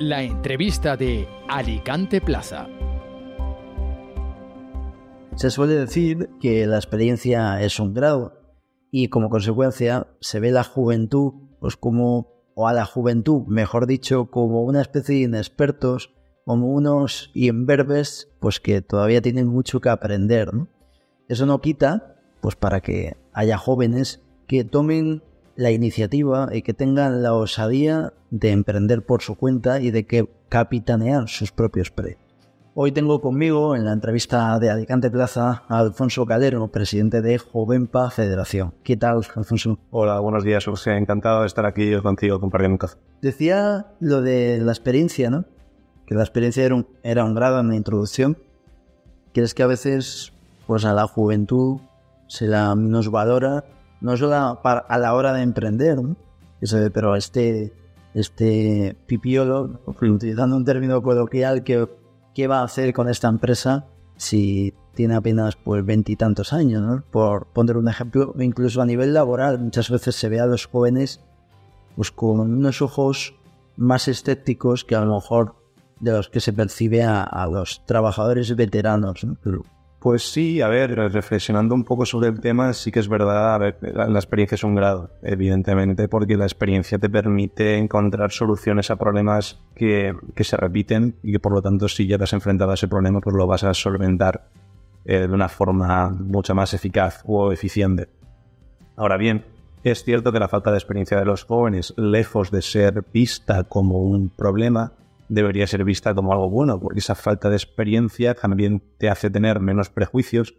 La entrevista de Alicante Plaza. Se suele decir que la experiencia es un grado y como consecuencia se ve la juventud pues como o a la juventud, mejor dicho, como una especie de inexpertos, como unos imberbes pues que todavía tienen mucho que aprender, Eso no quita pues para que haya jóvenes que tomen la iniciativa y que tengan la osadía de emprender por su cuenta y de que capitanear sus propios proyectos. Hoy tengo conmigo en la entrevista de Alicante Plaza a Alfonso Calero, presidente de Jovenpa Federación. ¿Qué tal, Alfonso? Hola, buenos días, José. Encantado de estar aquí contigo compartiendo un café. Decía lo de la experiencia, ¿no? Que la experiencia era un, era un grado en la introducción. ¿Crees que a veces, pues a la juventud se la no solo a la hora de emprender, pero este, este pipiolo, utilizando un término coloquial, que, ¿qué va a hacer con esta empresa si tiene apenas pues veintitantos años? Por poner un ejemplo, incluso a nivel laboral, muchas veces se ve a los jóvenes pues, con unos ojos más escépticos que a lo mejor de los que se percibe a, los trabajadores veteranos. ¿no? Pues sí, a ver, reflexionando un poco sobre el tema, sí que es verdad, a ver, la, experiencia es un grado, evidentemente, porque la experiencia te permite encontrar soluciones a problemas que, se repiten y que por lo tanto si ya te has enfrentado a ese problema, pues lo vas a solventar eh, de una forma mucho más eficaz o eficiente. Ahora bien, es cierto que la falta de experiencia de los jóvenes, lejos de ser vista como un problema, debería ser vista como algo bueno, porque esa falta de experiencia también te hace tener menos prejuicios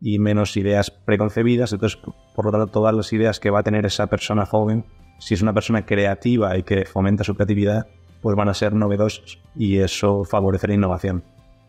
y menos ideas preconcebidas. Entonces, por lo tanto, todas las ideas que va a tener esa persona joven, si es una persona creativa y que fomenta su creatividad, pues van a ser novedosas y eso favorecerá innovación.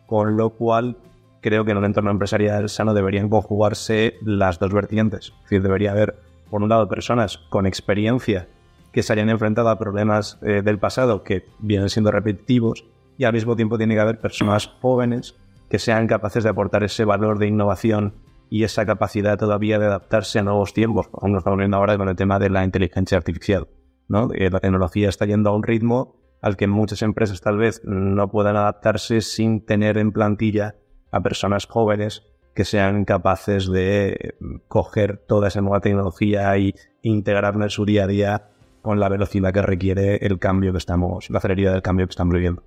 Con lo cual, creo que en un entorno empresarial sano deberían conjugarse las dos vertientes. Es decir, debería haber, por un lado, personas con experiencia que se hayan enfrentado a problemas eh, del pasado que vienen siendo repetitivos y al mismo tiempo tiene que haber personas jóvenes que sean capaces de aportar ese valor de innovación y esa capacidad todavía de adaptarse a nuevos tiempos. Por ejemplo, estamos viendo ahora con el tema de la inteligencia artificial. ¿no? Eh, la tecnología está yendo a un ritmo al que muchas empresas tal vez no puedan adaptarse sin tener en plantilla a personas jóvenes que sean capaces de coger toda esa nueva tecnología y integrarla en su día a día con la velocidad que requiere el cambio que estamos, la celeridad del cambio que estamos viviendo.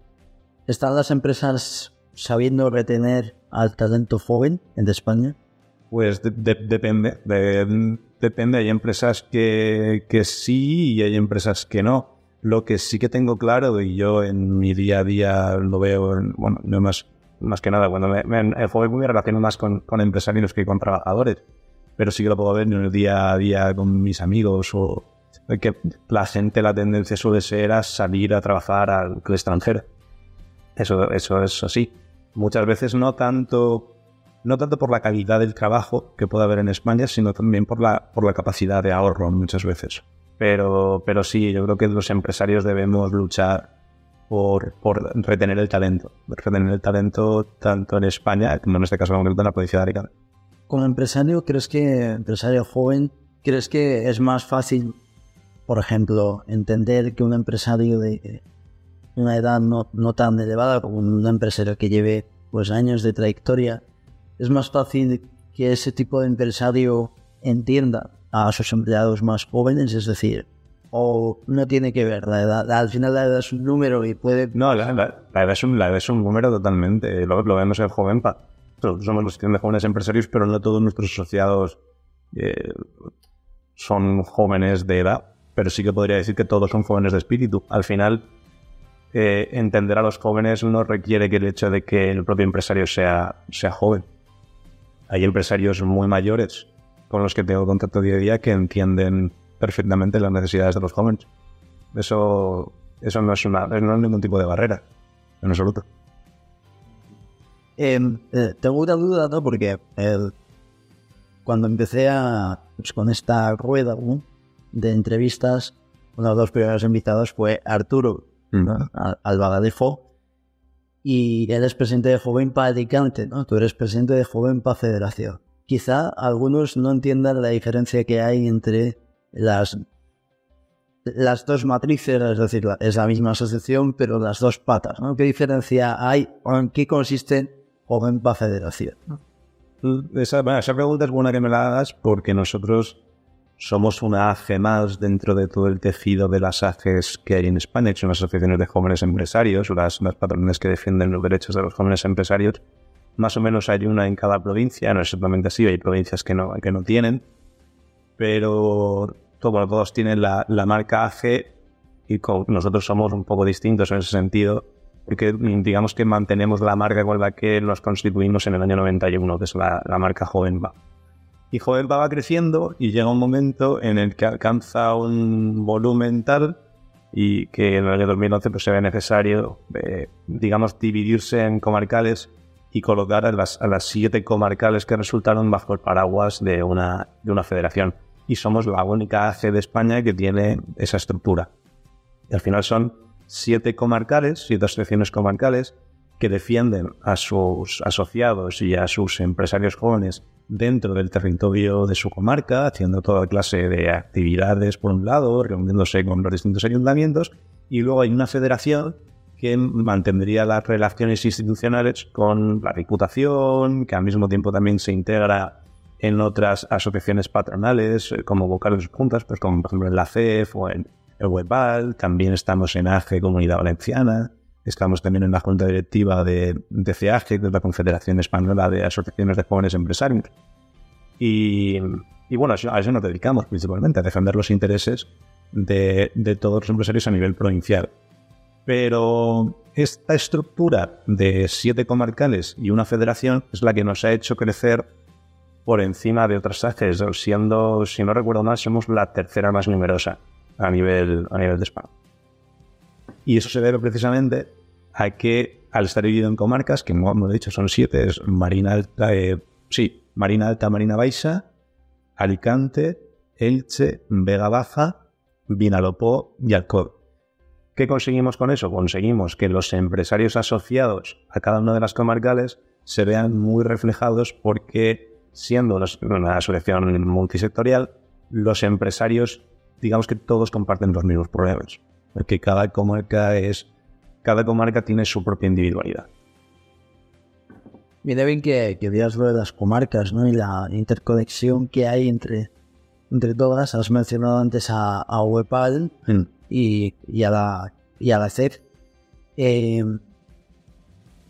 ¿Están las empresas sabiendo retener al talento joven en España? Pues depende. depende. Hay empresas que, que sí y hay empresas que no. Lo que sí que tengo claro, y yo en mi día a día lo veo, bueno, no más, más que nada, cuando me, me, el joven me relaciono más con, con, empresarios que con trabajadores, pero sí que lo puedo ver en el día a día con mis amigos o, que la gente, la tendencia suele ser a salir a trabajar al extranjero. Eso, eso es así. Muchas veces no tanto, no tanto por la calidad del trabajo que puede haber en España, sino también por la, por la capacidad de ahorro muchas veces. Pero, pero sí, yo creo que los empresarios debemos luchar por, por retener el talento. Retener el talento tanto en España, como en este caso concreto en la provincia de Alicante. Como empresario, ¿crees que, empresario joven, crees que es más fácil por ejemplo, entender que un empresario de una edad no, tan elevada como un empresario que lleve pues años de trayectoria, es más fácil que ese tipo de empresario entienda a sus empleados más jóvenes, es decir, o no tiene que ver la edad, al final la edad es un número y puede... No, la, edad, es un, número totalmente, lo, lo vemos en Jovenpa. Somos los de jóvenes empresarios, pero no todos nuestros asociados eh, son jóvenes de edad pero sí que podría decir que todos son jóvenes de espíritu. Al final, eh, entender a los jóvenes no requiere que el hecho de que el propio empresario sea, sea joven. Hay empresarios muy mayores con los que tengo contacto día a día que entienden perfectamente las necesidades de los jóvenes. Eso, eso no, es una, no es ningún tipo de barrera, en absoluto. Em, eh, tengo una duda, ¿no? Porque cuando empecé a, pues, con esta rueda. De entrevistas, uno de los primeros invitados fue Arturo mm. Albagadejo, y él es presidente de Jovenpa Alicante, ¿no? Tú eres presidente de Jovenpa Federación. Quizá algunos no entiendan la diferencia que hay entre las las dos matrices, es decir, es la misma asociación, pero las dos patas. ¿no? ¿Qué diferencia hay o en qué consiste Jovenpa Federación? Esa, esa pregunta es buena que me la hagas porque nosotros somos una AGE más dentro de todo el tejido de las AGEs que hay en España, que son las asociaciones de jóvenes empresarios, las, las patrones que defienden los derechos de los jóvenes empresarios. Más o menos hay una en cada provincia, no es exactamente así, hay provincias que no, que no tienen, pero bueno, todos tienen la, la marca AGE y nosotros somos un poco distintos en ese sentido, porque digamos que mantenemos la marca con la que nos constituimos en el año 91, que es la, la marca Jovenba. Y Jovenba va creciendo y llega un momento en el que alcanza un volumen tal y que en el año 2011 pues, se ve necesario, eh, digamos, dividirse en comarcales y colocar a las, a las siete comarcales que resultaron bajo el paraguas de una, de una federación y somos la única AC de España que tiene esa estructura. Y al final son siete comarcales, siete asociaciones comarcales que defienden a sus asociados y a sus empresarios jóvenes dentro del territorio de su comarca, haciendo toda clase de actividades por un lado, reuniéndose con los distintos ayuntamientos, y luego hay una federación que mantendría las relaciones institucionales con la Diputación, que al mismo tiempo también se integra en otras asociaciones patronales, eh, como vocales juntas, pues como por ejemplo en la CEF o en el WebAL, también estamos en AGE Comunidad Valenciana, estamos también en la junta directiva de, de es la Confederación Española de Asociaciones de Jóvenes Empresarios. Y, bueno, a eso nos dedicamos principalmente, a defender los intereses de, de todos los empresarios a nivel provincial. Pero esta estructura de siete comarcales y una federación es la que nos ha hecho crecer por encima de otras ACES, siendo, si no recuerdo mal, somos la tercera más numerosa a nivel, a nivel de España. Y eso se debe precisamente a que al estar dividido en comarcas, que como hemos dicho son siete, es Marina Alta, eh, sí, Marina Alta, Marina Baixa, Alicante, Elche, Vega Baja, Vinalopó y Alcoy. ¿Qué conseguimos con eso? Conseguimos que los empresarios asociados a cada una de las comarcales se vean muy reflejados porque siendo una asociación multisectorial, los empresarios, digamos que todos comparten los mismos problemas, porque cada comarca es, cada comarca tiene su propia individualidad. Viene bien que, que digas lo de las comarcas, ¿no? Y la interconexión que hay entre, entre todas. Has mencionado antes a, a Webal mm. y, y, a la, y a la CEF. Eh,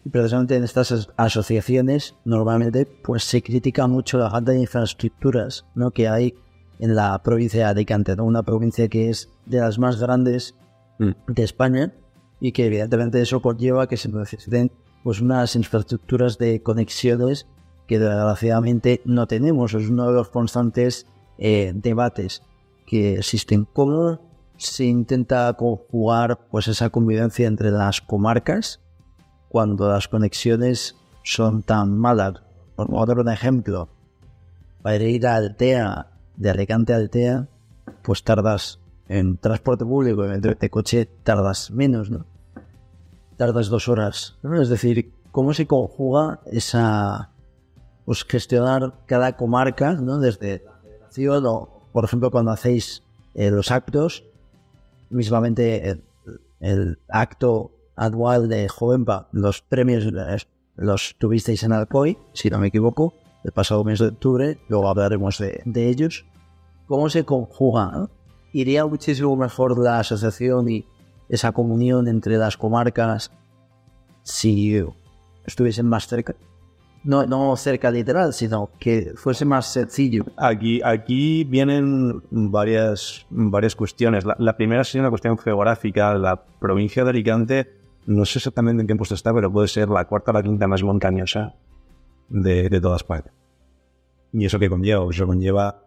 y precisamente en estas asociaciones normalmente pues se critica mucho la falta de infraestructuras ¿no? que hay en la provincia de Alicante, una provincia que es de las más grandes mm. de España y que evidentemente eso conlleva que se necesiten pues unas infraestructuras de conexiones que desgraciadamente no tenemos. Es uno de los constantes eh, debates que existen. ¿Cómo se intenta conjugar pues esa convivencia entre las comarcas cuando las conexiones son tan malas. Por dar un ejemplo, para ir a Altea, de Alicante a Altea, pues tardas en transporte público, en el coche, tardas menos, ¿no? Tardas dos horas. Es decir, ¿cómo se conjuga esa. Pues gestionar cada comarca, ¿no? Desde la federación o, por ejemplo, cuando hacéis eh, los actos, mismamente el acto anual de Jovenpa, los premios los tuvisteis en Alcoy, si no me equivoco, el pasado mes de octubre, luego hablaremos de, ellos. ¿Cómo se conjuga? ¿Iría muchísimo mejor la asociación y esa comunión entre las comarcas si estuviesen más cerca? No, no cerca literal, sino que fuese más sencillo. Aquí, aquí vienen varias, varias cuestiones. La, la primera sería una cuestión geográfica. La provincia de Alicante no sé exactamente en qué puesto está, pero puede ser la cuarta o la quinta más montañosa de, de toda España. ¿Y eso qué conlleva? Eso conlleva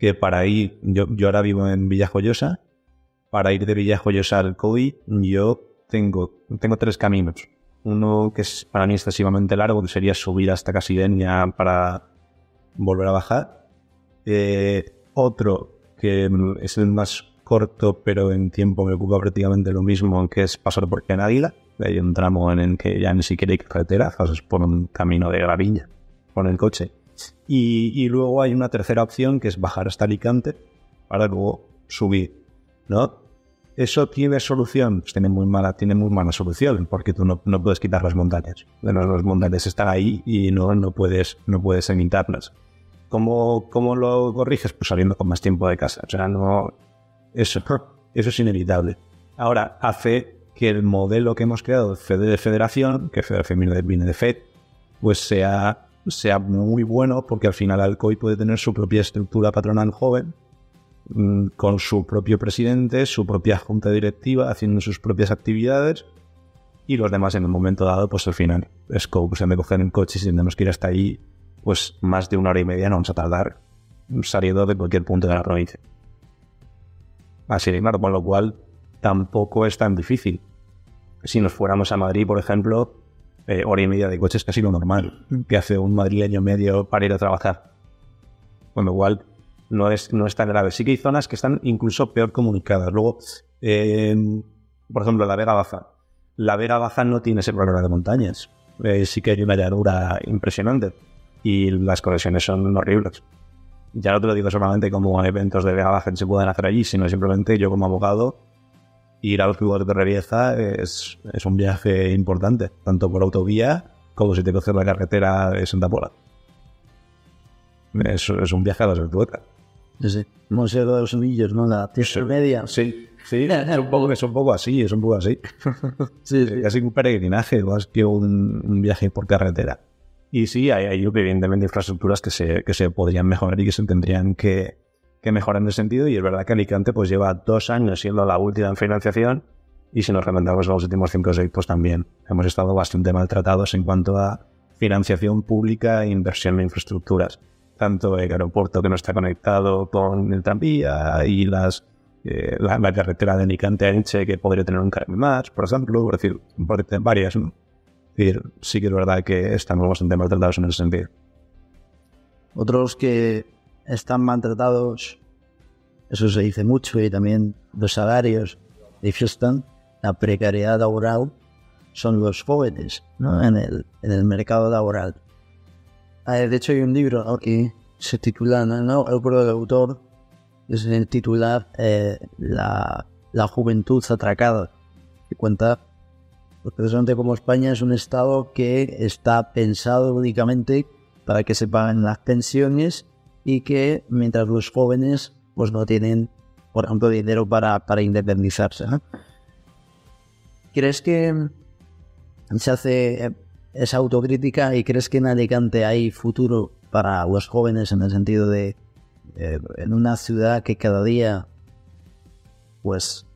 que para ir, yo, yo ahora vivo en Villajoyosa, para ir de Villajoyosa al COVID, yo tengo, tengo tres caminos. Uno que es para mí excesivamente largo, que sería subir hasta Casidenia para volver a bajar. Eh, otro que es el más corto, pero en tiempo me ocupa prácticamente lo mismo, que es pasar por Águila. Hay un tramo en el que ya ni siquiera hay carretera, pasas por un camino de gravilla con el coche. Y, luego hay una tercera opción que es bajar hasta Alicante para luego subir, ¿no? ¿Eso tiene solución? Pues tiene muy mala, tiene muy mala solución, porque tú no, no puedes quitar las montañas. Bueno, las montañas están ahí y no, no puedes, no puedes evitarlas. ¿Cómo, ¿Cómo lo corriges? Pues saliendo con más tiempo de casa. O sea, no. Eso, eso es inevitable. Ahora, hace que el modelo que hemos creado de federación, que Federación viene de FED, pues sea, sea muy bueno porque al final Alcoy puede tener su propia estructura patronal joven, mm, con su propio presidente, su propia junta directiva, haciendo sus propias actividades y los demás en el momento dado, pues al final es como se me cogen el coche y si tenemos que ir hasta ahí, pues más de una hora y media no vamos a tardar saliendo de cualquier punto de la provincia. Así de claro, con lo cual tampoco es tan difícil si nos fuéramos a Madrid, por ejemplo, eh, hora y media de coche es casi lo normal que hace un madrileño medio para ir a trabajar. Con lo cual, no es, no es tan grave. Sí que hay zonas que están incluso peor comunicadas. Luego, eh, por ejemplo, la Vega Baja. La Vega Baja no tiene ese problema de montañas. Eh, sí que hay una llanura impresionante y las conexiones son horribles. Ya no te lo digo solamente como eventos de Vega Baja que se pueden hacer allí, sino simplemente yo como abogado ir a los lugares de Revieza es, es un viaje importante, tanto por autovía como si te coges la carretera de Santa Pola. Es, es un viaje a las Bertuecas. Sí, sí. De los Anillos, ¿no? La tierra media. Sí, sí, es un, poco, es un poco así, es un poco así. sí, sí. Casi un peregrinaje, más que un, un, viaje por carretera. Y sí, hay, hay evidentemente infraestructuras que se, que se podrían mejorar y que se tendrían que, que mejoran ese sentido y es verdad que Alicante pues lleva dos años siendo la última en financiación y si nos remontamos a los últimos cinco o seis pues también hemos estado bastante maltratados en cuanto a financiación pública e inversión en infraestructuras tanto el aeropuerto que no está conectado con el tranvía y las eh, la, carretera de Alicante a Elche que podría tener un carril más, por ejemplo, por decir, por varias. ¿no? Decir, sí que es verdad que estamos bastante maltratados en ese sentido. Otros que están maltratados, eso se dice mucho, y también los salarios manifiestan la precariedad laboral, son los jóvenes ¿no? en, el, en el mercado laboral. Ah, de hecho, hay un libro que se titula, no, no del autor, es el titular eh, la, la juventud atracada, que cuenta precisamente como España es un estado que está pensado únicamente para que se paguen las pensiones y que mientras los jóvenes pues no tienen, por ejemplo, dinero para, para independizarse. ¿Crees que se hace esa autocrítica y crees que en Alicante hay futuro para los jóvenes en el sentido de en una ciudad que cada día pues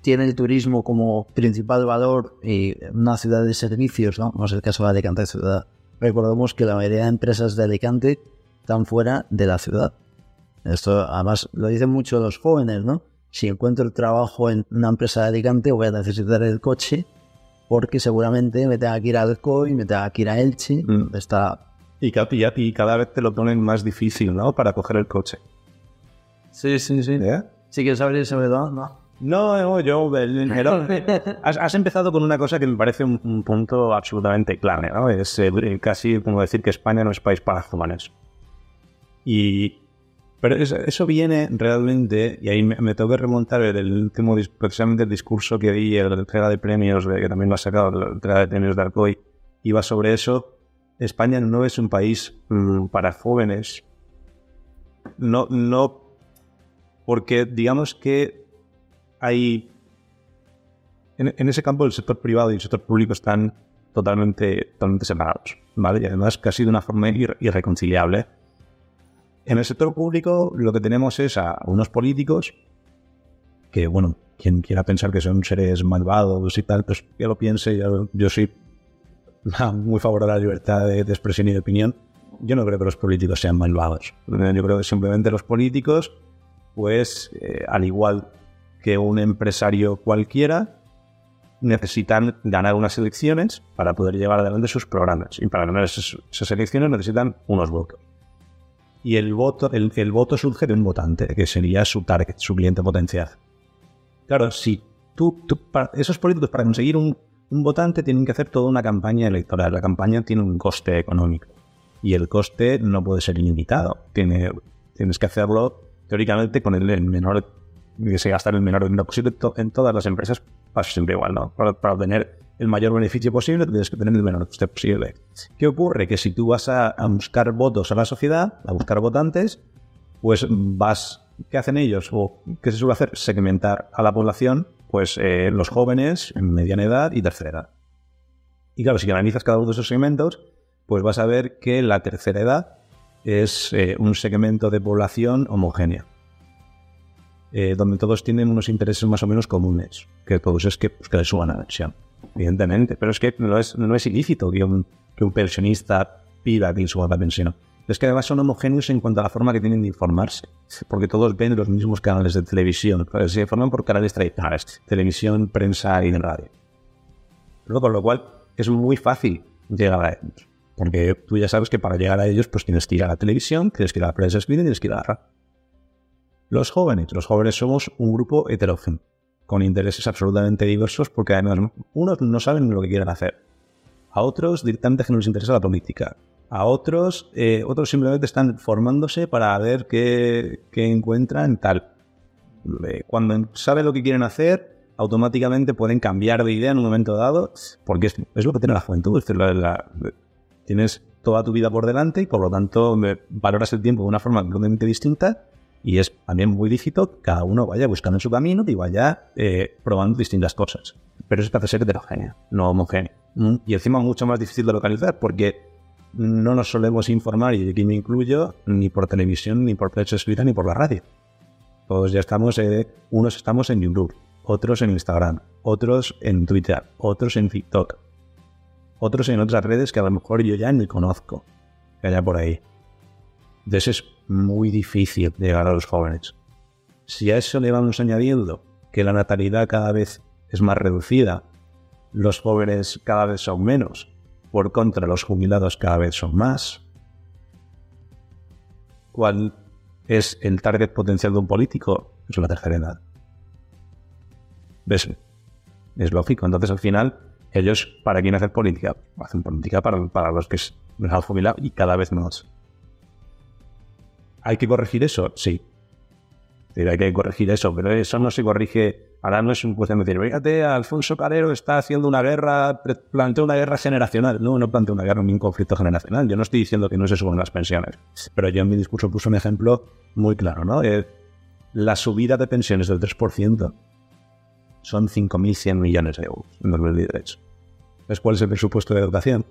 tiene el turismo como principal valor y una ciudad de servicios, ¿no? No es el caso de Alicante ciudad. Recordemos que la mayoría de empresas de Alicante están fuera de la ciudad. Esto además lo dicen mucho los jóvenes, ¿no? Si encuentro trabajo en una empresa de Alicante voy a necesitar el coche porque seguramente me tenga que ir a Alcoy, me tenga que ir a Elche, mm. está... Y, y, cada vez te lo ponen más difícil, ¿no? Para coger el coche. Sí, sí, sí. ¿Eh? Sí que sabes sobre todo, ¿no? No, yo, has, has, empezado con una cosa que me parece un, punto absolutamente clave, ¿no? Es eh, casi como decir que España no es país para jóvenes. Y, pero eso, viene realmente, y ahí me, tengo que remontar el último, precisamente el discurso que di, el entrega de premios, que también lo ha sacado, la entrega de premios de Arcoy, iba sobre eso. España no es un país mm, para jóvenes. No, no, porque digamos que hay, en, ese campo el sector privado y el sector público están totalmente, totalmente separados, ¿vale? Y además casi de una forma irreconciliable en el sector público lo que tenemos es a unos políticos que, bueno, quien quiera pensar que son seres malvados y tal, pues que lo piense. Yo, soy muy favorable a la libertad de, expresión y de opinión. Yo no creo que los políticos sean malvados. Yo creo que simplemente los políticos, pues, eh, al igual que un empresario cualquiera, necesitan ganar unas elecciones para poder llevar adelante sus programas. Y para ganar esas, esas elecciones necesitan unos votos y el voto, el, el, voto surge de un votante, que sería su target, su cliente potencial. Claro, si tú, esos políticos para conseguir un, un, votante tienen que hacer toda una campaña electoral. La campaña tiene un coste económico y el coste no puede ser ilimitado. Tiene, tienes que hacerlo teóricamente con el, menor que se gasta el menor dinero posible en todas las empresas, pasa siempre igual, ¿no? Para, obtener el mayor beneficio posible, tienes que tener el menor coste posible. ¿Qué ocurre? Que si tú vas a, buscar votos a la sociedad, a buscar votantes, pues vas, ¿qué hacen ellos? ¿O qué se suele hacer? Segmentar a la población, pues eh, los jóvenes, en mediana edad y tercera edad. Y claro, si analizas cada uno de esos segmentos, pues vas a ver que la tercera edad es eh, un segmento de población homogénea. Eh, donde todos tienen unos intereses más o menos comunes, que todos es que, pues, que les suban la pensión, evidentemente. Pero es que no es, no es ilícito que un, que un pensionista pida que le suba la pensión. Es que además son homogéneos en cuanto a la forma que tienen de informarse, porque todos ven los mismos canales de televisión, se informan por canales tradicionales, televisión, prensa y radio. Pero con lo cual es muy fácil llegar a ellos, porque tú ya sabes que para llegar a ellos pues tienes que ir a la televisión, tienes que ir a la prensa escrita y tienes que ir a la radio. Los jóvenes. Los jóvenes somos un grupo heterogéneo, con intereses absolutamente diversos, porque además unos no saben lo que quieren hacer. A otros directamente no les interesa la política. A otros, eh, otros simplemente están formándose para ver qué, encuentran tal. Eh, cuando saben lo que quieren hacer, automáticamente pueden cambiar de idea en un momento dado, porque es, lo que tiene la juventud. tienes toda tu vida por delante y por lo tanto valoras el tiempo de una forma completamente distinta y es también muy lícito que cada uno vaya buscando su camino y vaya eh, probando distintas cosas. Pero eso es para ser heterogéneo, no homogéneo. Mm. Y encima mucho más difícil de localizar porque no nos solemos informar, y aquí me incluyo, ni por televisión, ni por prensa escrita, ni por la radio. Todos ya estamos, eh, unos estamos en YouTube, otros en Instagram, otros en Twitter, otros en TikTok, otros en otras redes que a lo mejor yo ya ni conozco, que haya por ahí. Entonces es muy difícil llegar a los jóvenes. Si a eso le vamos añadiendo que la natalidad cada vez es más reducida, los jóvenes cada vez son menos, por contra los jubilados cada vez son más, ¿cuál es el target potencial de un político? Es la tercera edad. ¿Ves? Es lógico. Entonces, al final, ellos, ¿para quién hacer política? Hacen política para, para los que se han jubilado y cada vez más. ¿Hay que corregir eso? Sí. Hay que corregir eso, pero eso no se corrige. Ahora no es un cuestión de decir, fíjate, Alfonso Carrero está haciendo una guerra, plantea una guerra generacional. No, no plantea una guerra ni un conflicto generacional. Yo no estoy diciendo que no se suban las pensiones. Pero yo en mi discurso puse un ejemplo muy claro, ¿no? La subida de pensiones del 3% son 5.100 millones de euros en 2018. ¿Ves cuál es el presupuesto de educación?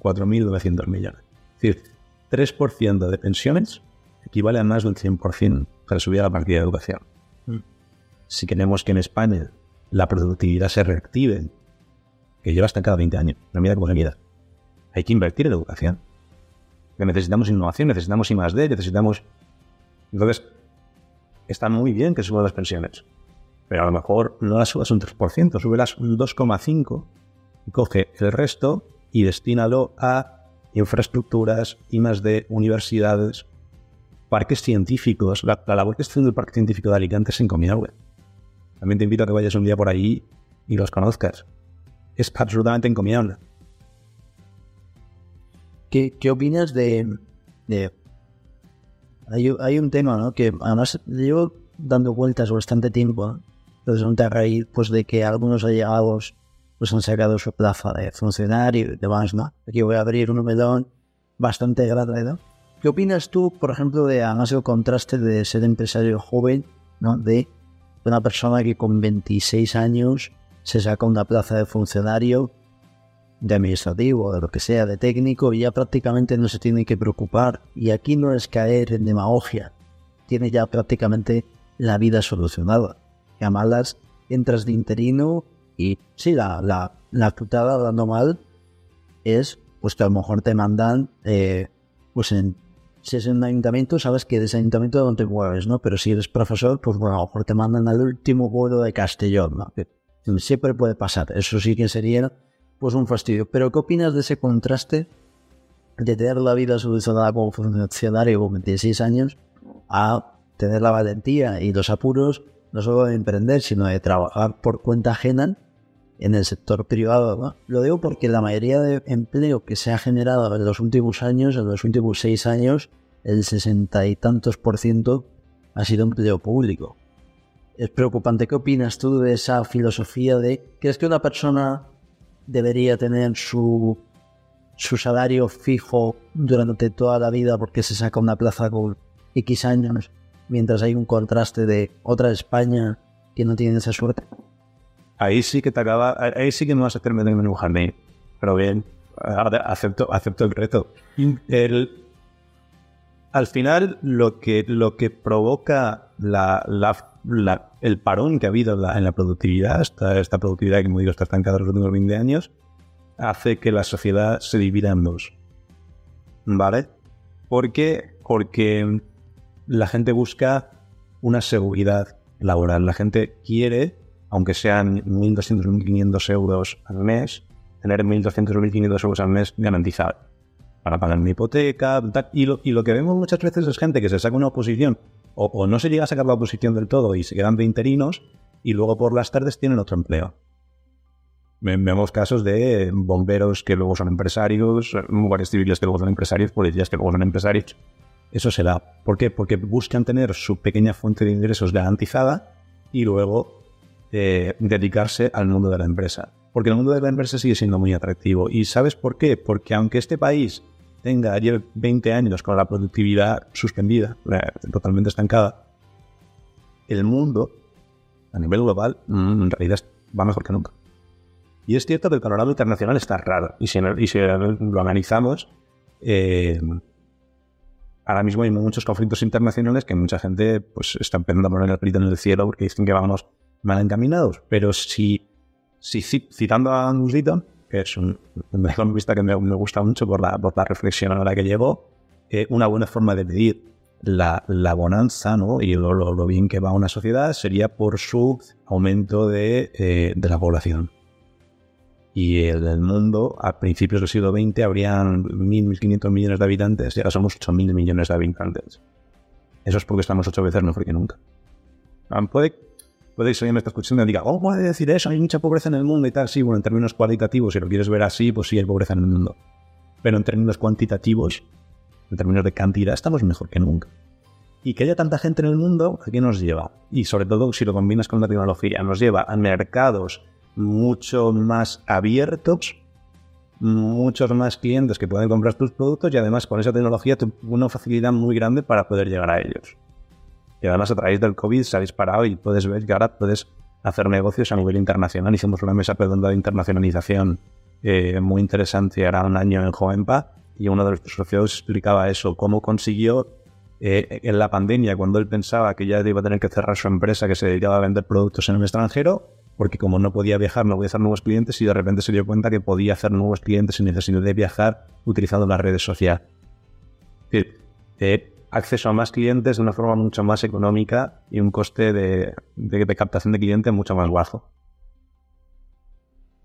4.900 millones. Es decir, 3% de pensiones equivale a más del 100% para subir a la partida de educación. Mm. Si queremos que en España la productividad se reactive, que lleva hasta cada 20 años, la medida como la vida, hay que invertir en educación. Que necesitamos innovación, necesitamos I más D, necesitamos... Entonces, está muy bien que suban las pensiones, pero a lo mejor no las subas un 3%, súbelas un 2,5% y coge el resto y destínalo a infraestructuras, y más de universidades, parques científicos. La, labor que está haciendo el Parque Científico de Alicante es encomiable. También te invito a que vayas un día por allí y los conozcas. Es absolutamente encomiable. ¿Qué, opinas de... Hay, un tema, ¿no? Que además llevo dando vueltas bastante tiempo, entonces a raíz pues, de que algunos allegados pues han sacado su plaza de funcionario y demás, ¿no? Aquí voy a abrir un melón bastante grande, ¿no? ¿Qué opinas tú, por ejemplo, de además el contraste de ser empresario joven, ¿no? De una persona que con 26 años se saca una plaza de funcionario, de administrativo, de lo que sea, de técnico, y ya prácticamente no se tiene que preocupar. Y aquí no es caer en demagogia, tiene ya prácticamente la vida solucionada. Que a malas entras de interino y sí, la, la, la putada hablando mal es pues que a lo mejor te mandan, eh, pues en, si es en un ayuntamiento, sabes que de ese ayuntamiento no te mueves, ¿no? Pero si eres profesor, pues bueno, a lo mejor te mandan al último vuelo de Castellón, ¿no? Que siempre puede pasar. Eso sí que sería, pues un fastidio. Pero ¿qué opinas de ese contraste de tener la vida solucionada como funcionario con 26 años a tener la valentía y los apuros no solo de emprender, sino de trabajar por cuenta ajena en el sector privado. Lo digo porque la mayoría de empleo que se ha generado en los últimos años, en los últimos seis años, el sesenta y tantos por ciento ha sido empleo público. Es preocupante. ¿Qué opinas tú de esa filosofía de crees que una persona debería tener su, su salario fijo durante toda la vida porque se saca una plaza con X años, mientras hay un contraste de otra España que no tiene esa suerte? Ahí sí que te acaba, ahí sí que me vas a hacer meterme en un jardín. Pero bien, acepto, acepto el reto. El, al final, lo que, lo que provoca la, la, el parón que ha habido en la, productividad, esta, esta, productividad que, como digo, está estancada los últimos 20 años, hace que la sociedad se divida en dos. ¿Vale? ¿Por qué? Porque la gente busca una seguridad laboral. La gente quiere, aunque sean 1.200 o 1.500 euros al mes, tener 1.200 o 1.500 euros al mes garantizados para pagar mi hipoteca. Y, lo, que vemos muchas veces es gente que se saca una oposición o, no se llega a sacar la oposición del todo y se quedan de interinos y luego por las tardes tienen otro empleo. Vemos casos de bomberos que luego son empresarios, guardias civiles que luego son empresarios, policías que luego son empresarios. Eso se. ¿Por qué? Porque buscan tener su pequeña fuente de ingresos garantizada y luego eh, dedicarse al mundo de la empresa. Porque el mundo de la empresa sigue siendo muy atractivo. ¿Y sabes por qué? Porque aunque este país tenga 20 años con la productividad suspendida, totalmente estancada, el mundo, a nivel global, mm, en realidad va mejor que nunca. Y es cierto que el panorama internacional está raro. Y si, lo analizamos, eh, ahora mismo hay muchos conflictos internacionales que mucha gente pues, está empezando a poner el grito en el cielo porque dicen que vamos mal encaminados. Pero si, citando a Deaton, que es un, un economista que me, gusta mucho por la, reflexión a la que llevo, eh, una buena forma de medir la, bonanza ¿no? y lo, bien que va una sociedad sería por su aumento de, eh, la población. Y el mundo, a principios del siglo XX, habrían 1.000, 1.500 millones de habitantes y ahora somos 8.000 millones de habitantes. Eso es porque estamos ocho veces mejor que nunca. Ah, puede, alguien me está escuchando y diga, ¿cómo puede decir eso? Hay mucha pobreza en el mundo y tal. Sí, bueno, en términos cualitativos, si lo quieres ver así, pues sí hay pobreza en el mundo. Pero en términos cuantitativos, en términos de cantidad, estamos mejor que nunca. Y que haya tanta gente en el mundo, ¿a qué nos lleva? Y sobre todo si lo combinas con la tecnología, nos lleva a mercados mucho más abiertos, muchos más clientes que pueden comprar tus productos y además con esa tecnología una facilidad muy grande para poder llegar a ellos. Y además a través del COVID se ha disparado y puedes ver que ahora puedes hacer negocios a nivel internacional. Hicimos una mesa redonda de internacionalización eh, muy interesante ahora un año en Joempa y uno de los socios explicaba eso, cómo consiguió eh, en la pandemia, cuando él pensaba que ya iba a tener que cerrar su empresa que se dedicaba a vender productos en el extranjero, porque como no podía viajar, no podía hacer nuevos clientes y de repente se dio cuenta que podía hacer nuevos clientes sin necesidad de viajar utilizando las redes sociales. Es decir, acceso a más clientes de una forma mucho más económica y un coste de, captación de clientes mucho más bajo.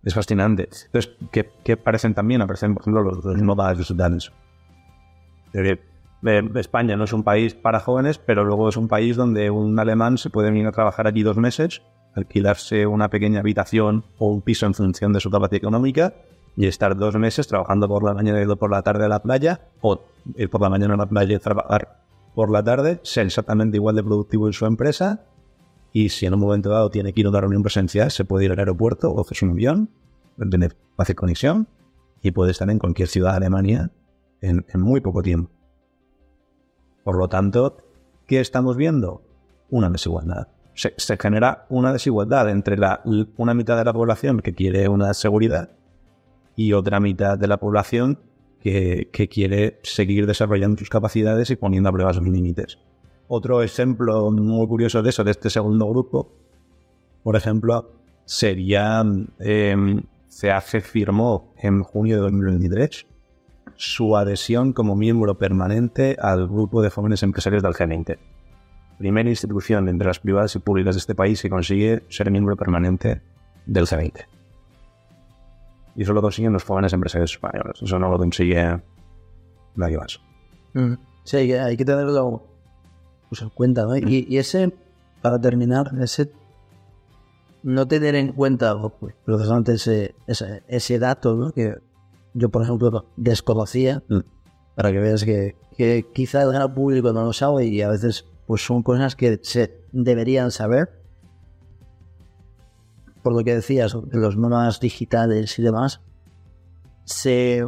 Es fascinante. Entonces, ¿qué, parecen también? Aparecen, por ejemplo, los, los digitales. España no es un país para jóvenes, pero luego es un país donde un alemán se puede venir a trabajar allí dos meses alquilarse una pequeña habitación o un piso en función de su capacidad económica y estar dos meses trabajando por la mañana y por la tarde a la playa o ir por la mañana a la playa y trabajar por la tarde, ser exactamente igual de productivo en su empresa y si en un momento dado tiene que ir a una reunión presencial, se puede ir al aeropuerto o coger un avión, fácil conexión y puede estar en cualquier ciudad de Alemania en, en muy poco tiempo. Por lo tanto, ¿qué estamos viendo? Una desigualdad se, genera una desigualdad entre la, una mitad de la población que quiere una seguridad y otra mitad de la población que, quiere seguir desarrollando sus capacidades y poniendo a prueba sus límites. Otro ejemplo muy curioso de eso, de este segundo grupo, por ejemplo, sería eh, firmó en junio de 2023 su adhesión como miembro permanente al grupo de jóvenes empresarios del G20 primera institución entre las privadas y públicas de este país que consigue ser miembro permanente del G20. Y eso lo consiguen los jóvenes empresarios españoles. Eso no lo consigue nadie más. Mm. Sí, hay que, tenerlo pues, en cuenta. ¿no? Y, ese, para terminar, ese no tener en cuenta pues, precisamente ese, ese, dato ¿no? que yo, por ejemplo, desconocía, mm. para que veas que, que quizá el gran público no lo sabe y a veces pues son cosas que se deberían saber. Por lo que decías, de los nómadas digitales y demás, se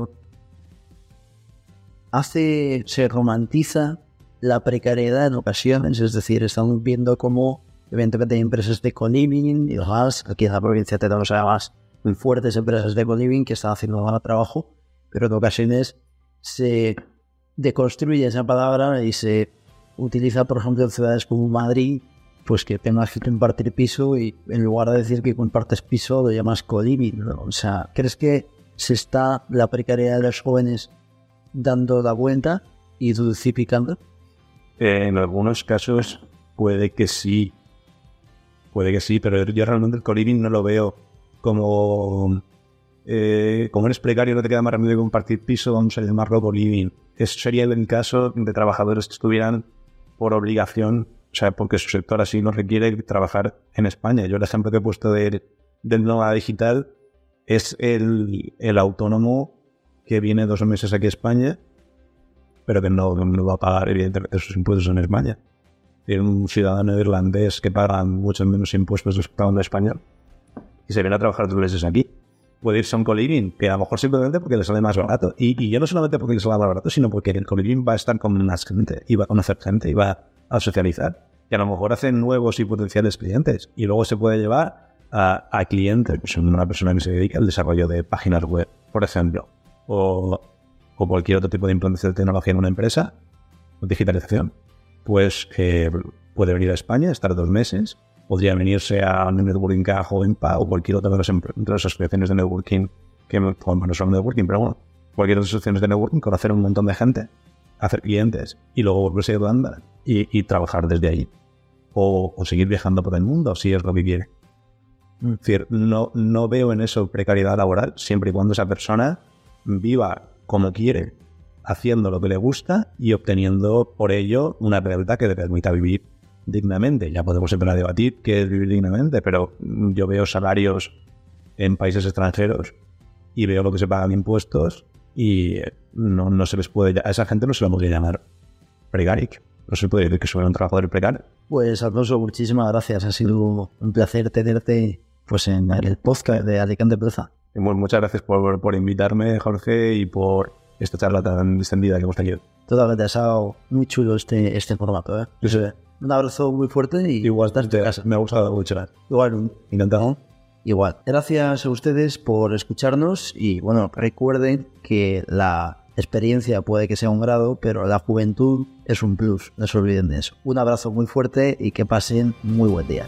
hace, se romantiza la precariedad en ocasiones, es decir, estamos viendo cómo evidentemente hay empresas de co-living y demás, aquí en la provincia tenemos además muy fuertes empresas de co-living que están haciendo un trabajo, pero en ocasiones se deconstruye esa palabra y se utiliza, por ejemplo, en ciudades como Madrid, pues que tengas que compartir piso y en lugar de decir que compartes piso lo llamas co-living. O sea, ¿crees que se está la precariedad de los jóvenes dando la vuelta y dulcificando? en algunos casos puede que sí. Puede que sí, pero yo realmente el co-living no lo veo como eh, como eres precario no te queda más remedio que compartir piso, vamos a llamarlo co-living. Eso sería el caso de trabajadores que estuvieran por obligación, o sea, porque su sector así nos requiere trabajar en España. Yo el ejemplo que he puesto de, del nómada digital es el, autónomo que viene dos meses aquí a España, pero que no, no va a pagar evidentemente sus impuestos en España. Tiene un ciudadano irlandés que paga mucho menos impuestos respecto un español y se viene a trabajar dos meses aquí. Puede irse a un coliving, que a lo mejor simplemente porque le sale más barato. Y, y ya no solamente porque le sale más barato, sino porque el coliving va a estar con más gente, y va a conocer gente, y va a socializar. Y a lo mejor hacen nuevos y potenciales clientes. Y luego se puede llevar a, a clientes, pues una persona que se dedica al desarrollo de páginas web, por ejemplo. O, o cualquier otro tipo de implantación de tecnología en una empresa, digitalización. Pues eh, puede venir a España, estar dos meses, podría venirse a networking a Jovenpa o cualquier otra de las, de asociaciones de networking que bueno, no son networking, pero bueno, cualquier otra asociaciones de networking, conocer un montón de gente, hacer clientes y luego volverse a Irlanda y, trabajar desde ahí. O, seguir viajando por el mundo si es lo que quiere. Decir, no, no veo en eso precariedad laboral siempre y cuando esa persona viva como quiere, haciendo lo que le gusta y obteniendo por ello una realidad que le permita vivir dignamente. Ya podemos empezar a debatir qué es vivir dignamente, pero yo veo salarios en países extranjeros y veo lo que se pagan impuestos y no, no se les puede... A esa gente no se le podría llamar precaric. No se puede decir que soy un trabajador precario. Pues Alfonso, muchísimas gracias. Ha sido un placer tenerte pues en el podcast de Alicante Plaza. muchas gracias por, por invitarme, Jorge, y por esta charla tan extendida que hemos tenido. Totalmente, ha sido muy chulo este, este formato. ¿eh? Un abrazo muy fuerte y igual me ha gustado mucho. Igual, encantado. Igual. Gracias a ustedes por escucharnos y bueno, recuerden que la experiencia puede que sea un grado, pero la juventud es un plus. No se olviden de eso. Un abrazo muy fuerte y que pasen muy buen día.